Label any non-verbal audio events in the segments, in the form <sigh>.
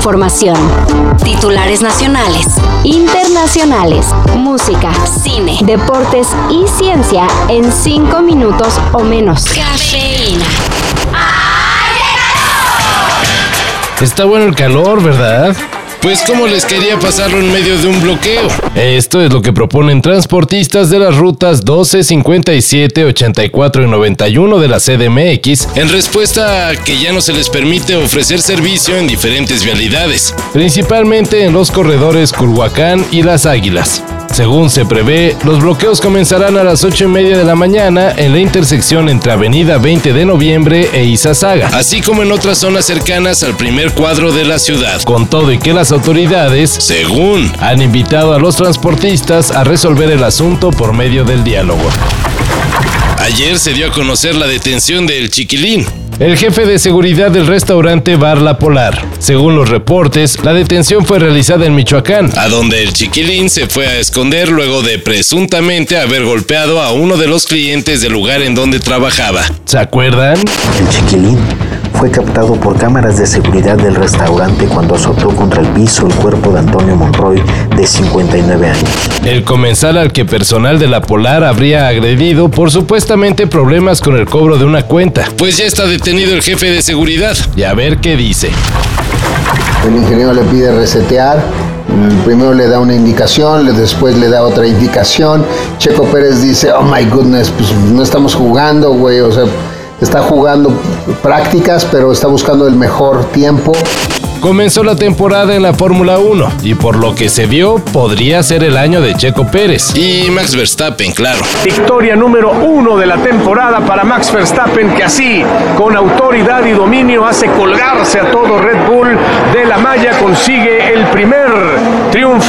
información. Titulares nacionales, internacionales, música, cine, deportes y ciencia en 5 minutos o menos. Cafeína. Está bueno el calor, ¿verdad? Pues como les quería pasarlo en medio de un bloqueo. Esto es lo que proponen transportistas de las rutas 12, 57, 84 y 91 de la CDMX en respuesta a que ya no se les permite ofrecer servicio en diferentes vialidades, principalmente en los corredores Culhuacán y Las Águilas. Según se prevé, los bloqueos comenzarán a las 8 y media de la mañana en la intersección entre Avenida 20 de Noviembre e Izazaga, así como en otras zonas cercanas al primer cuadro de la ciudad. Con todo y que las autoridades, según, han invitado a los transportistas a resolver el asunto por medio del diálogo. Ayer se dio a conocer la detención del chiquilín, el jefe de seguridad del restaurante Bar La Polar. Según los reportes, la detención fue realizada en Michoacán, a donde el chiquilín se fue a esconder luego de presuntamente haber golpeado a uno de los clientes del lugar en donde trabajaba. ¿Se acuerdan? El chiquilín fue captado por cámaras de seguridad del restaurante cuando azotó contra el piso el cuerpo de Antonio Monroy, de 59 años. El comensal al que personal de la Polar habría agredido por supuestamente problemas con el cobro de una cuenta. Pues ya está detenido el jefe de seguridad. Y a ver qué dice. El ingeniero le pide resetear, primero le da una indicación, después le da otra indicación. Checo Pérez dice, oh my goodness, pues no estamos jugando, güey, o sea, está jugando prácticas, pero está buscando el mejor tiempo. Comenzó la temporada en la Fórmula 1 y por lo que se vio podría ser el año de Checo Pérez. Y Max Verstappen, claro. Victoria número uno de la temporada para Max Verstappen que así, con autoridad y dominio, hace colgarse a todo Red Bull de la malla, consigue el primer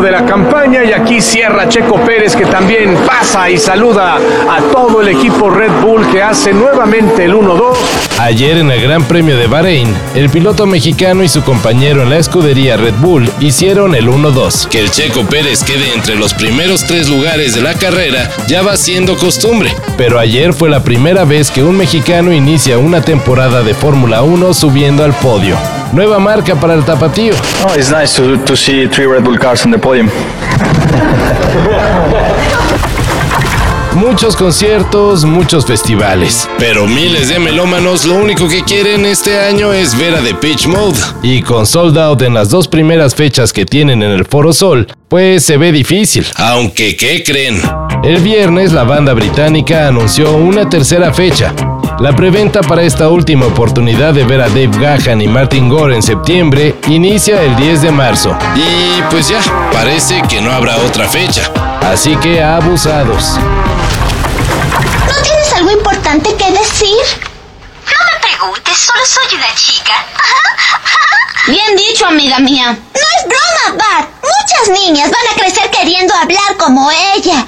de la campaña y aquí cierra Checo Pérez que también pasa y saluda a todo el equipo Red Bull que hace nuevamente el 1-2. Ayer en el Gran Premio de Bahrein, el piloto mexicano y su compañero en la escudería Red Bull hicieron el 1-2. Que el Checo Pérez quede entre los primeros tres lugares de la carrera ya va siendo costumbre, pero ayer fue la primera vez que un mexicano inicia una temporada de Fórmula 1 subiendo al podio. Nueva marca para el tapatío. Oh, it's nice to, to see three Red Bull cars on the podium. Muchos conciertos, muchos festivales. Pero miles de melómanos lo único que quieren este año es ver a The Pitch Mode. Y con sold out en las dos primeras fechas que tienen en el Foro Sol, pues se ve difícil. Aunque, ¿qué creen? El viernes la banda británica anunció una tercera fecha, la preventa para esta última oportunidad de ver a Dave Gahan y Martin Gore en septiembre inicia el 10 de marzo. Y pues ya, parece que no habrá otra fecha. Así que abusados. ¿No tienes algo importante que decir? No me preguntes, solo soy una chica. <laughs> Bien dicho, amiga mía. No es broma, Bart. Muchas niñas van a crecer queriendo hablar como ella.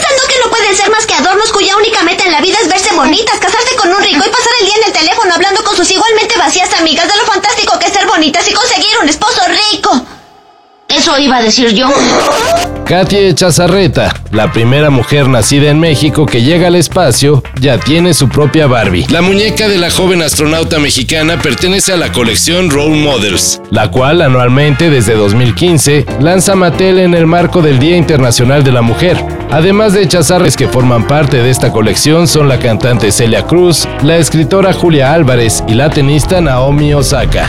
Pensando que no pueden ser más que adornos cuya única meta en la vida es verse bonitas, casarse con un rico y pasar el día en el teléfono hablando con sus igualmente vacías amigas de lo fantástico que es ser bonitas y conseguir un esposo rico. Eso iba a decir yo. Katia Chazarreta, la primera mujer nacida en México que llega al espacio, ya tiene su propia Barbie. La muñeca de la joven astronauta mexicana pertenece a la colección Role Models, la cual anualmente desde 2015 lanza Mattel en el marco del Día Internacional de la Mujer. Además de Chazarres que forman parte de esta colección son la cantante Celia Cruz, la escritora Julia Álvarez y la tenista Naomi Osaka.